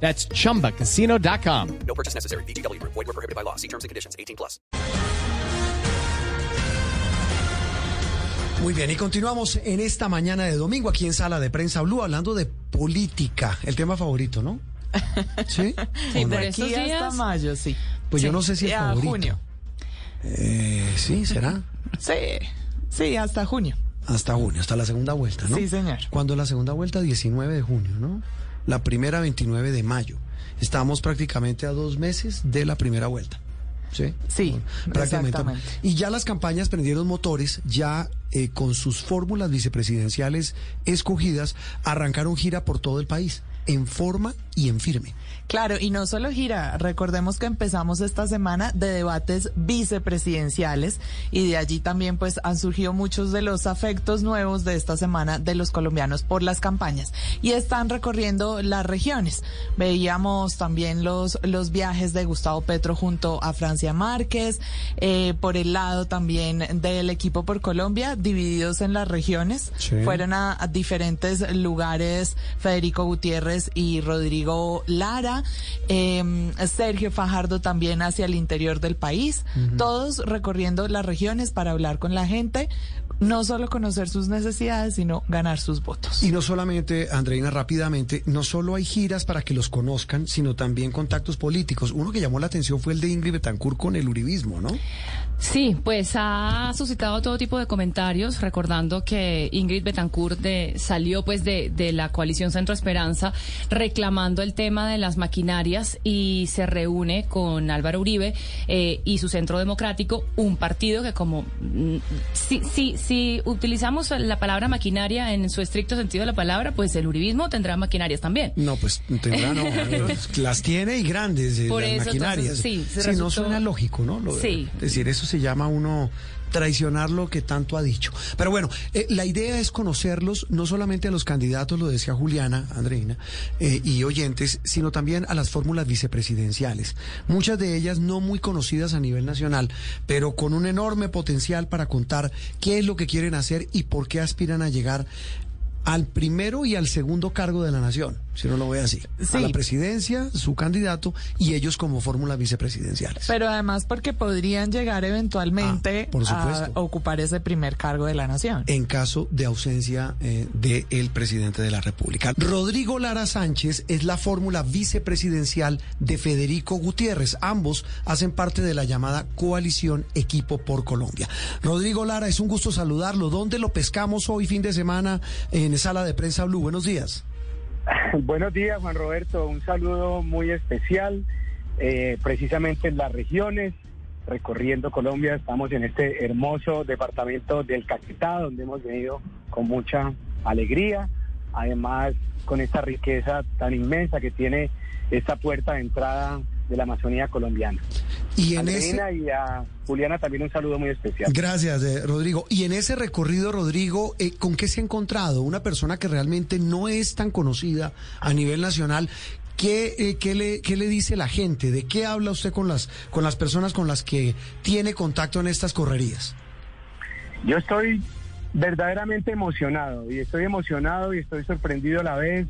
That's chumbacasino.com. No purchase necessary. BGW. Void were prohibited by law. See terms and conditions. 18 plus. Muy bien, y continuamos en esta mañana de domingo aquí en Sala de Prensa Blue hablando de política, el tema favorito, ¿no? ¿Sí? Sí, ¿O no? estos aquí días. hasta mayo, sí. Pues yo Sí, no sé si es a favorito. junio. Eh, sí, será. Sí, sí, hasta junio. Hasta junio, hasta la segunda vuelta, ¿no? Sí, señor. Cuando la segunda vuelta? 19 de junio, ¿no? La primera 29 de mayo. Estamos prácticamente a dos meses de la primera vuelta. ¿Sí? Sí, prácticamente. Y ya las campañas prendieron motores, ya eh, con sus fórmulas vicepresidenciales escogidas, arrancaron gira por todo el país, en forma y en firme. Claro, y no solo gira, recordemos que empezamos esta semana de debates vicepresidenciales y de allí también pues han surgido muchos de los afectos nuevos de esta semana de los colombianos por las campañas y están recorriendo las regiones. Veíamos también los, los viajes de Gustavo Petro junto a Francia Márquez, eh, por el lado también del equipo por Colombia, divididos en las regiones. Sí. Fueron a, a diferentes lugares Federico Gutiérrez y Rodrigo Lara, eh, Sergio Fajardo también hacia el interior del país, todos recorriendo las regiones para hablar con la gente, no solo conocer sus necesidades, sino ganar sus votos. Y no solamente, Andreina, rápidamente, no solo hay giras para que los conozcan, sino también contactos políticos. Uno que llamó la atención fue el de Ingrid Betancourt con el uribismo, ¿no? Sí, pues ha suscitado todo tipo de comentarios, recordando que Ingrid Betancourt de- salió pues de, de la coalición Centro Esperanza reclamando el tema de las maquinarias y se reúne con Álvaro Uribe eh, y su Centro Democrático, un partido que como mm, si, si, si utilizamos la palabra maquinaria en su estricto sentido de la palabra, pues el uribismo tendrá maquinarias también. No, pues tendrá, no. las tiene y grandes, eh, Por las eso, maquinarias. entonces, sí, no suena lógico, ¿no? Lo Sí. Es decir, eso se llama uno traicionar lo que tanto ha dicho. Pero bueno, eh, la idea es conocerlos, no solamente a los candidatos, lo decía Juliana, Andreina, eh, y oyentes, sino también a las fórmulas vicepresidenciales. Muchas de ellas no muy conocidas a nivel nacional, pero con un enorme potencial para contar qué es lo que quieren hacer y por qué aspiran a llegar al primero y al segundo cargo de la nación, si no lo voy a decir. A Sí. la presidencia, su candidato y ellos como fórmulas vicepresidenciales. Pero además porque podrían llegar eventualmente Ah, por a ocupar ese primer cargo de la nación. en caso de ausencia eh, del presidente de la República. Rodrigo Lara Sánchez es la fórmula vicepresidencial de Federico Gutiérrez. Ambos hacen parte de la llamada coalición Equipo por Colombia. Rodrigo Lara, es un gusto saludarlo. ¿Dónde lo pescamos hoy fin de semana en Sala de Prensa Blue? Buenos días. Buenos días, Juan Roberto. Un saludo muy especial, eh, precisamente en las regiones, recorriendo Colombia. Estamos en este hermoso departamento del Caquetá, donde hemos venido con mucha alegría. Además, con esta riqueza tan inmensa que tiene esta puerta de entrada de la Amazonía colombiana. Y en ese... Andreina y a Juliana también un saludo muy especial. Gracias, eh, Rodrigo. Y en ese recorrido, Rodrigo, eh, ¿con qué se ha encontrado? Una persona que realmente no es tan conocida a nivel nacional. ¿Qué, eh, qué, le, ¿Qué le dice la gente? ¿De qué habla usted con las, con las personas con las que tiene contacto en estas correrías? Yo estoy verdaderamente emocionado y estoy emocionado y estoy sorprendido a la vez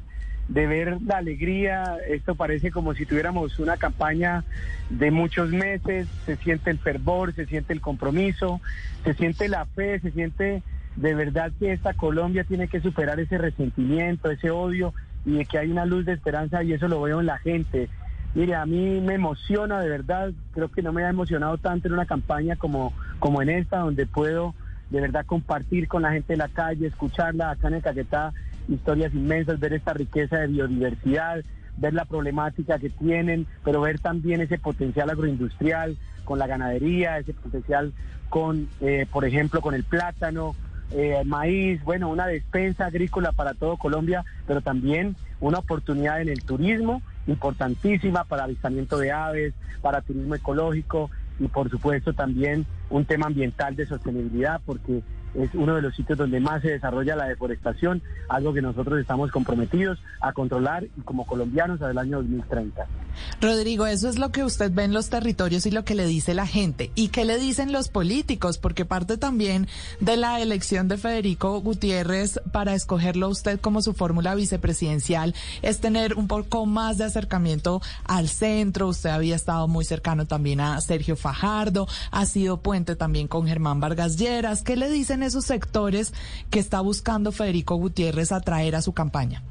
de ver la alegría. Esto parece como si tuviéramos una campaña de muchos meses. Se siente el fervor, se siente el compromiso, se siente la fe, se siente de verdad que esta Colombia tiene que superar ese resentimiento, ese odio y de que hay una luz de esperanza y eso lo veo en la gente. Mire, a mí me emociona de verdad, creo que no me ha emocionado tanto en una campaña como, como en esta, donde puedo de verdad compartir con la gente de la calle, escucharla acá en el Caquetá, historias inmensas, ver esta riqueza de biodiversidad, ver la problemática que tienen, pero ver también ese potencial agroindustrial con la ganadería, ese potencial con, eh, por ejemplo, con el plátano, eh, maíz, bueno, una despensa agrícola para todo Colombia, pero también una oportunidad en el turismo importantísima para avistamiento de aves, para turismo ecológico y por supuesto también un tema ambiental de sostenibilidad porque es uno de los sitios donde más se desarrolla la deforestación, algo que nosotros estamos comprometidos a controlar y como colombianos hasta el año 2030. Rodrigo, eso es lo que usted ve en los territorios y lo que le dice la gente. ¿Y qué le dicen los políticos? Porque parte también de la elección de Federico Gutiérrez para escogerlo usted como su fórmula vicepresidencial es tener un poco más de acercamiento al centro. Usted había estado muy cercano también a Sergio Fajardo, ha sido puente también con Germán Vargas Lleras. ¿Qué le dicen esos sectores que está buscando Federico Gutiérrez atraer a su campaña?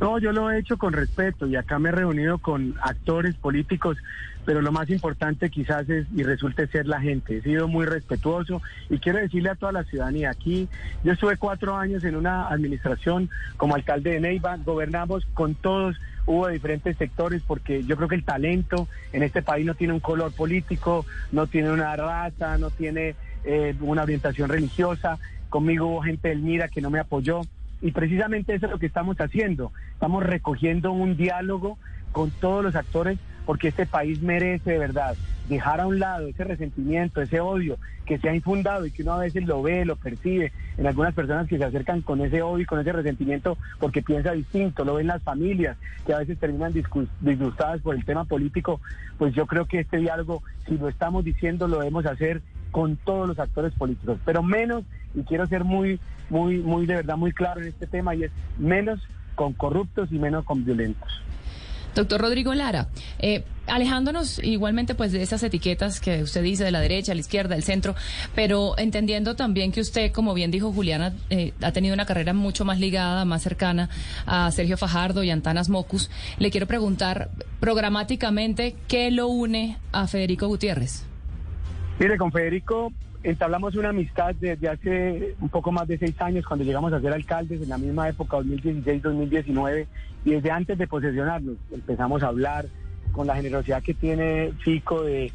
No, yo lo he hecho con respeto y acá me he reunido con actores políticos, pero lo más importante quizás es y resulte ser la gente. He sido muy respetuoso y quiero decirle a toda la ciudadanía, aquí yo estuve cuatro años en una administración como alcalde de Neiva, gobernamos con todos, hubo diferentes sectores porque yo creo que el talento en este país no tiene un color político, no tiene una raza, no tiene eh, una orientación religiosa. Conmigo hubo gente del MIRA que no me apoyó. Y precisamente eso es lo que estamos haciendo. Estamos recogiendo un diálogo con todos los actores porque este país merece de verdad dejar a un lado ese resentimiento, ese odio que se ha infundado y que uno a veces lo ve, lo percibe en algunas personas que se acercan con ese odio y con ese resentimiento porque piensa distinto, lo ven las familias que a veces terminan disgustadas por el tema político, pues yo creo que este diálogo, si lo estamos diciendo, lo debemos hacer con todos los actores políticos, pero menos, y quiero ser muy, muy, muy de verdad muy claro en este tema, y es menos con corruptos y menos con violentos. Doctor Rodrigo Lara, eh, alejándonos igualmente pues de esas etiquetas que usted dice de la derecha, la izquierda, el centro, pero entendiendo también que usted, como bien dijo Juliana, eh, ha tenido una carrera mucho más ligada, más cercana a Sergio Fajardo y Antanas Mocus, le quiero preguntar programáticamente qué lo une a Federico Gutiérrez. Mire, con Federico entablamos una amistad desde hace un poco más de seis años cuando llegamos a ser alcaldes en la misma época, 2016-2019, y desde antes de posesionarnos empezamos a hablar con la generosidad que tiene Fico de,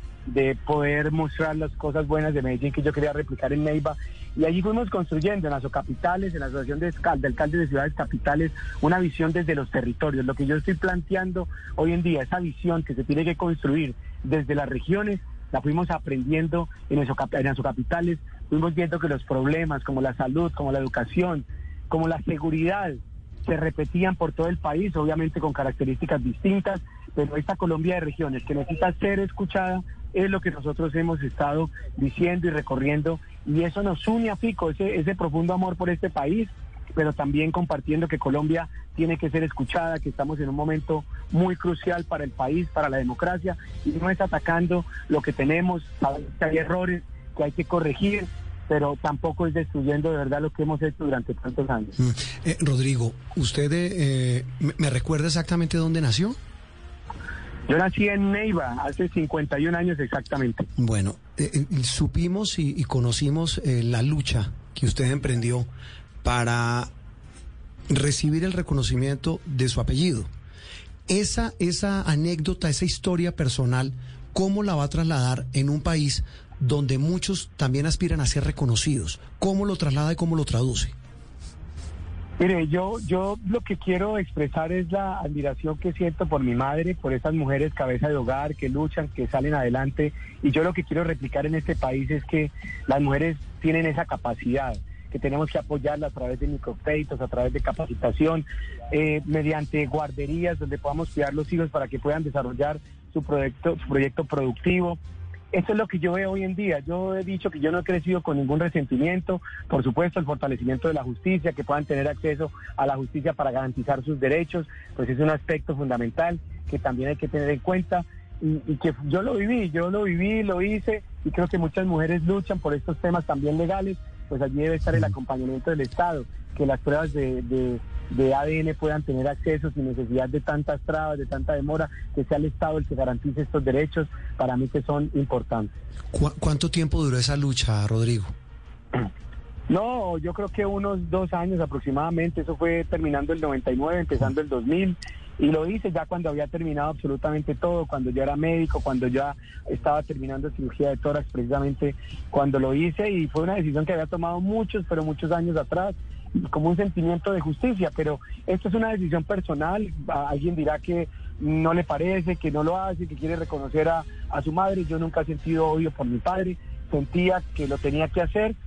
poder mostrar las cosas buenas de Medellín que yo quería replicar en Neiva. Y allí fuimos construyendo en las capitales, en la Asociación de, de Alcaldes de Ciudades Capitales, una visión desde los territorios. Lo que yo estoy planteando hoy en día, esa visión que se tiene que construir desde las regiones, la fuimos aprendiendo en, esos, en capitales, fuimos viendo que los problemas como la salud, como la educación, como la seguridad, se repetían por todo el país, obviamente con características distintas, pero esta Colombia de regiones que necesita ser escuchada es lo que nosotros hemos estado diciendo y recorriendo y eso nos une a Fico, ese, ese profundo amor por este país pero también compartiendo que Colombia tiene que ser escuchada, que estamos en un momento muy crucial para el país, para la democracia, y no es atacando lo que tenemos, que hay errores que hay que corregir, pero tampoco es destruyendo de verdad lo que hemos hecho durante tantos años. Mm. Eh, Rodrigo, ¿usted eh, me recuerda exactamente dónde nació? Yo nací en Neiva hace 51 años exactamente. Bueno, eh, supimos y conocimos la lucha que usted emprendió para recibir el reconocimiento de su apellido. Esa, esa anécdota, esa historia personal, ¿cómo la va a trasladar en un país donde muchos también aspiran a ser reconocidos? ¿Cómo lo traslada y cómo lo traduce? Mire, yo, yo lo que quiero expresar es la admiración que siento por mi madre, por esas mujeres cabeza de hogar que luchan, que salen adelante. Y yo lo que quiero replicar en este país es que las mujeres tienen esa capacidad que tenemos que apoyarla a través de microcréditos, a través de capacitación, eh, mediante guarderías donde podamos cuidar los hijos para que puedan desarrollar su proyecto, su proyecto productivo. Eso es lo que yo veo hoy en día. Yo he dicho que yo no he crecido con ningún resentimiento. Por supuesto, el fortalecimiento de la justicia, que puedan tener acceso a la justicia para garantizar sus derechos, pues es un aspecto fundamental que también hay que tener en cuenta. Y, y, que yo lo viví, yo lo viví, lo hice y creo que muchas mujeres luchan por estos temas también legales pues allí debe estar el acompañamiento del Estado, que las pruebas de, de, ADN puedan tener acceso sin necesidad de tantas trabas, de tanta demora, que sea el Estado el que garantice estos derechos, para mí que son importantes. ¿Cuánto tiempo duró esa lucha, Rodrigo? No, yo creo que unos dos años aproximadamente, eso fue terminando el 99, empezando el 2000. Y lo hice ya cuando había terminado absolutamente todo, cuando yo era médico, cuando ya estaba terminando cirugía de tórax, precisamente cuando lo hice. Y fue una decisión que había tomado muchos, pero muchos años atrás, como un sentimiento de justicia. Pero esto es una decisión personal. Alguien dirá que no le parece, que no lo hace, que quiere reconocer a, a su madre. Yo nunca he sentido odio por mi padre, sentía que lo tenía que hacer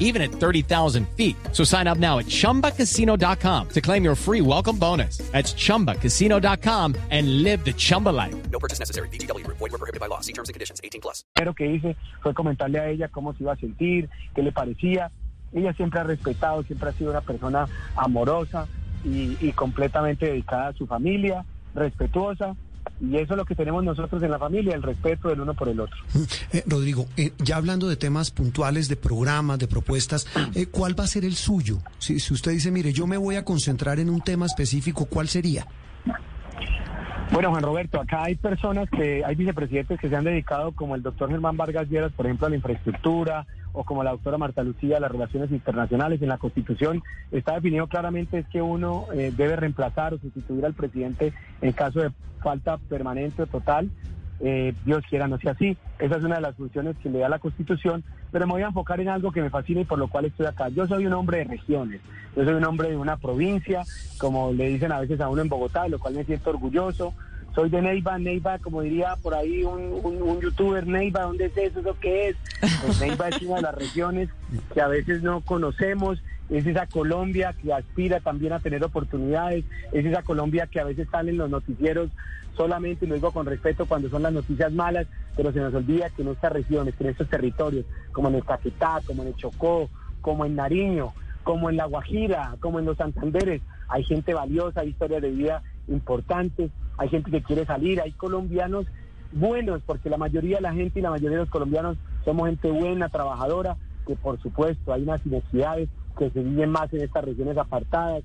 even at 30,000 feet. So sign up now at chumbacasino.com to claim your free welcome bonus. That's chumbacasino.com and live the Chumba life. No purchase necessary. VGW Group. Void were prohibited by law. See terms and conditions. 18 plus. primero que hice fue comentarle a ella cómo se iba a sentir, qué le parecía. Ella siempre ha respetado, siempre ha sido una persona amorosa y, y completamente dedicada a su familia, respetuosa. Y eso es lo que tenemos nosotros en la familia, el respeto del uno por el otro. Eh, Rodrigo, eh, ya hablando de temas puntuales, de programas, de propuestas, eh, ¿cuál va a ser el suyo? Si, si usted dice, mire, yo me voy a concentrar en un tema específico, ¿cuál sería? Bueno, Juan Roberto, acá hay personas que, hay vicepresidentes que se han dedicado, como el doctor Germán Vargas Lleras, por ejemplo, a la infraestructura, o como la doctora Marta Lucía, a las relaciones internacionales. En la Constitución está definido claramente es que uno eh, debe reemplazar o sustituir al presidente en caso de falta permanente o total. Eh, Dios quiera no sea así. Esa es una de las funciones que le da la Constitución, pero me voy a enfocar en algo que me fascina y por lo cual estoy acá. Yo soy un hombre de regiones, yo soy un hombre de una provincia, como le dicen a veces a uno en Bogotá, de lo cual me siento orgulloso. Soy de Neiva, Neiva, como diría por ahí un, un, un youtuber, Neiva, ¿dónde es eso? ¿Eso qué es? Pues Neiva es una de las regiones que a veces no conocemos, es esa Colombia que aspira también a tener oportunidades, es esa Colombia que a veces sale en los noticieros solamente, y lo digo con respeto, cuando son las noticias malas, pero se nos olvida que en estas regiones, en estos territorios, como en el Caquetá, como en el Chocó, como en Nariño, como en La Guajira, como en los Santanderes, hay gente valiosa, hay historias de vida importantes, hay gente que quiere salir, hay colombianos buenos, porque la mayoría de la gente y la mayoría de los colombianos somos gente buena, trabajadora, que por supuesto hay unas inequidades que se viven más en estas regiones apartadas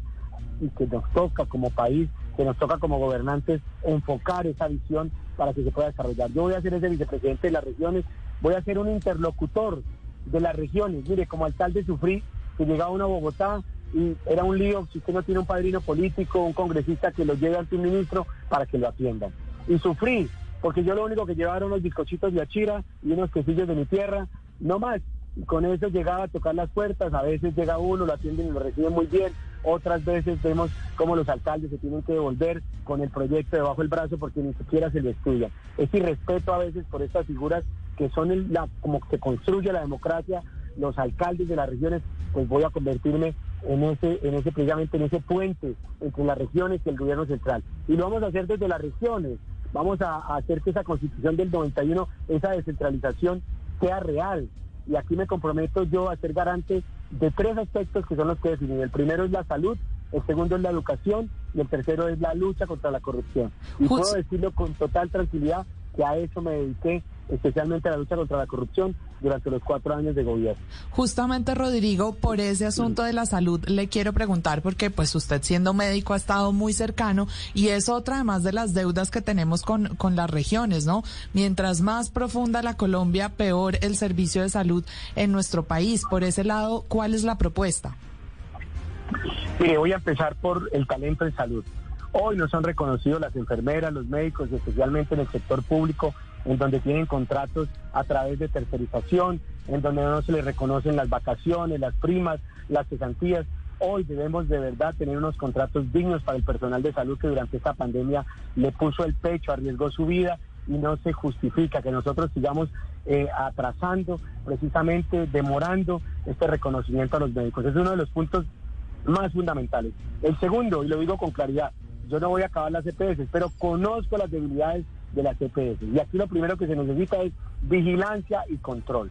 y que nos toca como país, que nos toca como gobernantes enfocar esa visión para que se pueda desarrollar. Yo voy a ser ese vicepresidente de las regiones, voy a ser un interlocutor de las regiones. Mire, como alcalde sufrí que llegaba uno a Bogotá y era un lío si usted no tiene un padrino político, un congresista que lo lleve ante un ministro para que lo atiendan. Y sufrí, porque yo lo único que llevaba eran unos bizcochitos de achira y unos quesillos de mi tierra, no más. Con eso llegaba a tocar las puertas, a veces llega uno, lo atienden y lo reciben muy bien, otras veces vemos cómo los alcaldes se tienen que devolver con el proyecto debajo del brazo porque ni siquiera se lo estudian. Es irrespeto a veces por estas figuras que son el, la, como se construye la democracia, los alcaldes de las regiones, pues voy a convertirme en ese, en ese precisamente en ese puente entre las regiones y el gobierno central. Y lo vamos a hacer desde las regiones. Vamos a hacer que esa constitución del 91, esa descentralización, sea real. Y aquí me comprometo yo a ser garante de tres aspectos que son los que definen. El primero es la salud, el segundo es la educación y el tercero es la lucha contra la corrupción. Y puedo decirlo con total tranquilidad que a eso me dediqué, especialmente la lucha contra la corrupción durante los cuatro años de gobierno. Justamente, Rodrigo, por ese asunto de la salud le quiero preguntar, porque pues usted siendo médico ha estado muy cercano y es otra además de las deudas que tenemos con, con las regiones, ¿no? Mientras más profunda la Colombia, peor el servicio de salud en nuestro país. Por ese lado, ¿cuál es la propuesta? Mire, voy a empezar por el talento en salud. Hoy no son reconocidos las enfermeras, los médicos, especialmente en el sector público, en donde tienen contratos a través de tercerización, en donde no se les reconocen las vacaciones, las primas, las cesantías. Hoy debemos de verdad tener unos contratos dignos para el personal de salud que durante esta pandemia le puso el pecho, arriesgó su vida y no se justifica que nosotros sigamos eh, atrasando, precisamente demorando este reconocimiento a los médicos. Es uno de los puntos más fundamentales. El segundo, y lo digo con claridad, yo no voy a acabar las EPS, pero conozco las debilidades de las EPS. Y aquí lo primero que se necesita es vigilancia y control.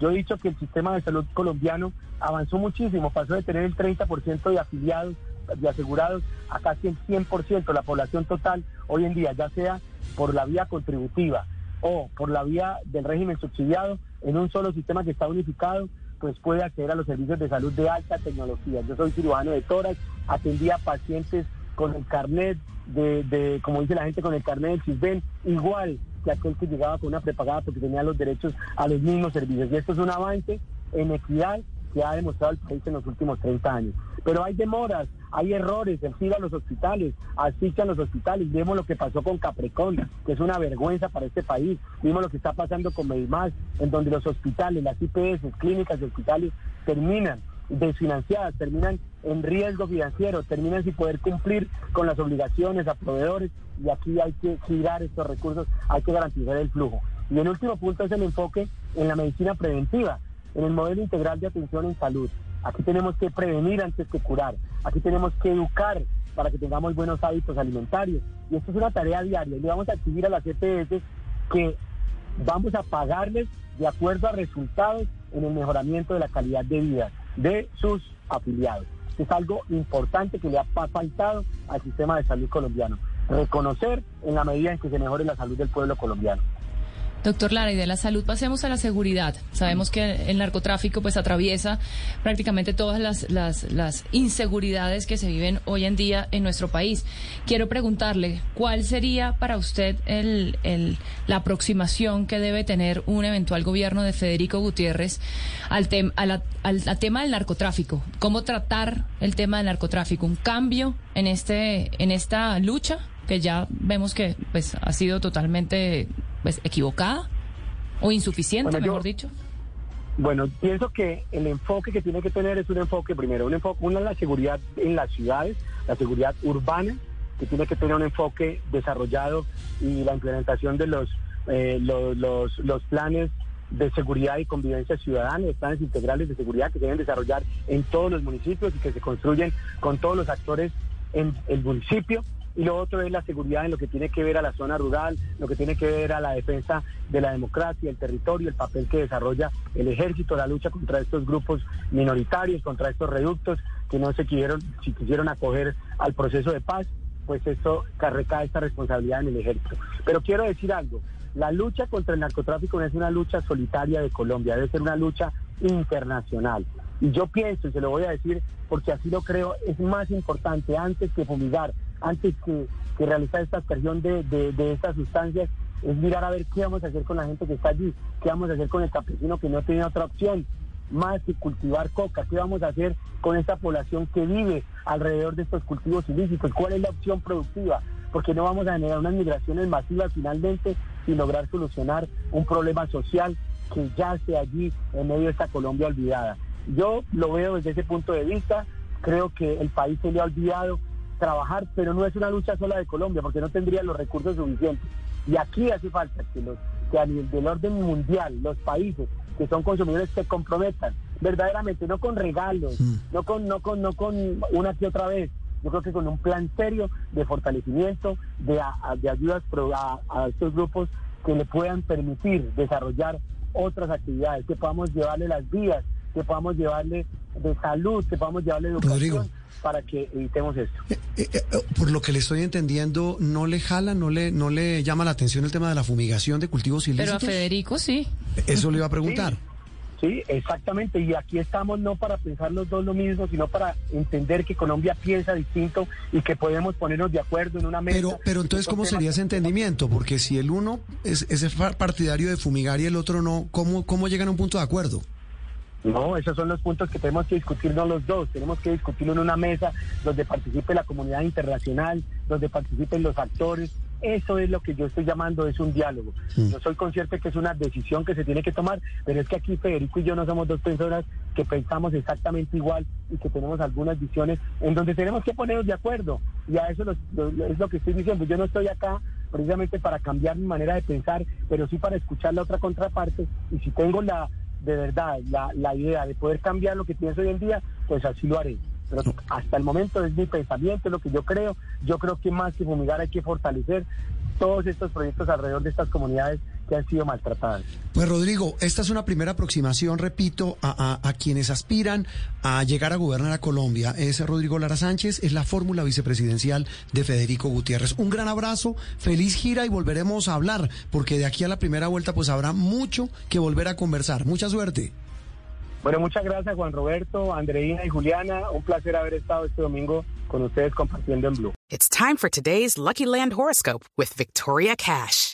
Yo he dicho que el sistema de salud colombiano avanzó muchísimo, pasó de tener el 30% de afiliados, de asegurados, a casi el 100%, la población total hoy en día, ya sea por la vía contributiva o por la vía del régimen subsidiado, en un solo sistema que está unificado, pues puede acceder a los servicios de salud de alta tecnología. Yo soy cirujano de tórax, atendía pacientes con el carnet de, de, como dice la gente, con el carnet del CISBEN, igual que aquel que llegaba con una prepagada porque tenía los derechos a los mismos servicios. Y esto es un avance en equidad que ha demostrado el país en los últimos 30 años. Pero hay demoras, hay errores, se a los hospitales, asfixian los hospitales. Vemos lo que pasó con Caprecón, que es una vergüenza para este país. Vimos lo que está pasando con Medimás, en donde los hospitales, las IPS, clínicas y hospitales terminan desfinanciadas, terminan en riesgo financiero, terminan sin poder cumplir con las obligaciones a proveedores y aquí hay que girar estos recursos, hay que garantizar el flujo. Y el último punto es el enfoque en la medicina preventiva, en el modelo integral de atención en salud. Aquí tenemos que prevenir antes que curar, aquí tenemos que educar para que tengamos buenos hábitos alimentarios. Y esto es una tarea diaria y le vamos a exigir a las EPS que vamos a pagarles de acuerdo a resultados en el mejoramiento de la calidad de vida de sus afiliados. Es algo importante que le ha faltado al sistema de salud colombiano. Reconocer en la medida en que se mejore la salud del pueblo colombiano. Doctor Lara, y de la salud pasemos a la seguridad. Sabemos que el narcotráfico pues atraviesa prácticamente todas las, las, las, inseguridades que se viven hoy en día en nuestro país. Quiero preguntarle, ¿cuál sería para usted el, el, la aproximación que debe tener un eventual gobierno de Federico Gutiérrez al, al, al tema del narcotráfico? ¿Cómo tratar el tema del narcotráfico? ¿Un cambio en, este, en esta lucha? que ya vemos que pues ha sido totalmente pues, equivocada o insuficiente, mejor dicho? Bueno, pienso que el enfoque que tiene que tener es un enfoque, primero, un enfoque, una es la seguridad en las ciudades, la seguridad urbana, que tiene que tener un enfoque desarrollado y la implementación de los, eh, los, los, los, planes de seguridad y convivencia ciudadana, los planes integrales de seguridad que se deben desarrollar en todos los municipios y que se construyen con todos los actores en el municipio y lo otro es la seguridad en lo que tiene que ver a la zona rural, lo que tiene que ver a la defensa de la democracia, el territorio, el papel que desarrolla el ejército, la lucha contra estos grupos minoritarios, contra estos reductos que no se quisieron, si quisieron acoger al proceso de paz, pues esto recae esta responsabilidad en el ejército. Pero quiero decir algo, la lucha contra el narcotráfico no es una lucha solitaria de Colombia, debe ser una lucha internacional. Y yo pienso, y se lo voy a decir porque así lo creo, es más importante antes que fumigar, antes que, realizar esta aspersión de, estas sustancias, es mirar a ver qué vamos a hacer con la gente que está allí, qué vamos a hacer con el campesino que no tiene otra opción más que cultivar coca, qué vamos a hacer con esta población que vive alrededor de estos cultivos ilícitos, cuál es la opción productiva, porque no vamos a generar unas migraciones masivas finalmente y lograr solucionar un problema social que yace allí en medio de esta Colombia olvidada. Yo lo veo desde ese punto de vista, creo que el país se le ha olvidado trabajar, pero no es una lucha sola de Colombia, porque no tendría los recursos suficientes. Y aquí hace falta que, los, que a nivel del orden mundial, los países que son consumidores se comprometan verdaderamente, no con regalos, no con, no con, no con una que otra vez. Yo creo que con un plan serio de fortalecimiento, de, de ayudas a, a estos grupos que le puedan permitir desarrollar otras actividades, que podamos llevarle las vías, que podamos llevarle de salud, que podamos llevarle educación para que evitemos esto. Eh, eh, eh, por lo que le estoy entendiendo, ¿no le jala, no le, no le llama la atención el tema de la fumigación de cultivos ilícitos? Pero a Federico sí. Eso le iba a preguntar. Sí. exactamente. Y aquí estamos no para pensar los dos lo mismo, sino para entender que Colombia piensa distinto y que podemos ponernos de acuerdo en una mesa. Pero, pero entonces, ¿cómo sería ese entendimiento? Porque si el uno es, es partidario de fumigar y el otro no, ¿cómo, cómo llegan a un punto de acuerdo? No, esos son los puntos que tenemos que discutirnos los dos. Tenemos que discutirlo en una mesa donde participe la comunidad internacional, donde participen los actores. Eso es lo que yo estoy llamando, es un diálogo. Yo soy consciente que es una decisión que se tiene que tomar, pero es que aquí Federico y yo no somos dos personas que pensamos exactamente igual y que tenemos algunas visiones en donde tenemos que ponernos de acuerdo. Y a eso es lo que estoy diciendo. Yo no estoy acá precisamente para cambiar mi manera de pensar, pero sí para escuchar la otra contraparte. Y si tengo la de verdad la, la idea de poder cambiar lo que pienso hoy en día, pues así lo haré. Pero hasta el momento es mi pensamiento, es lo que yo creo. Yo creo que más que fumigar hay que fortalecer todos estos proyectos alrededor de estas comunidades que han sido maltratadas. Pues Rodrigo, esta es una primera aproximación, repito, a, a, quienes aspiran a llegar a gobernar a Colombia. Es Rodrigo Lara Sánchez, es la fórmula vicepresidencial de Federico Gutiérrez. Un gran abrazo, feliz gira y volveremos a hablar, porque de aquí a la primera vuelta pues habrá mucho que volver a conversar. Mucha suerte. Bueno, muchas gracias Juan Roberto, Andreina y Juliana. Un placer haber estado este domingo con ustedes compartiendo en Blue. It's time for today's Lucky Land horoscope with Victoria Cash.